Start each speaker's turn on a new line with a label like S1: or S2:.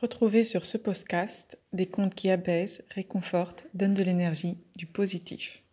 S1: Retrouvez sur ce podcast des contes qui apaisent, réconfortent, donnent de l'énergie, du positif.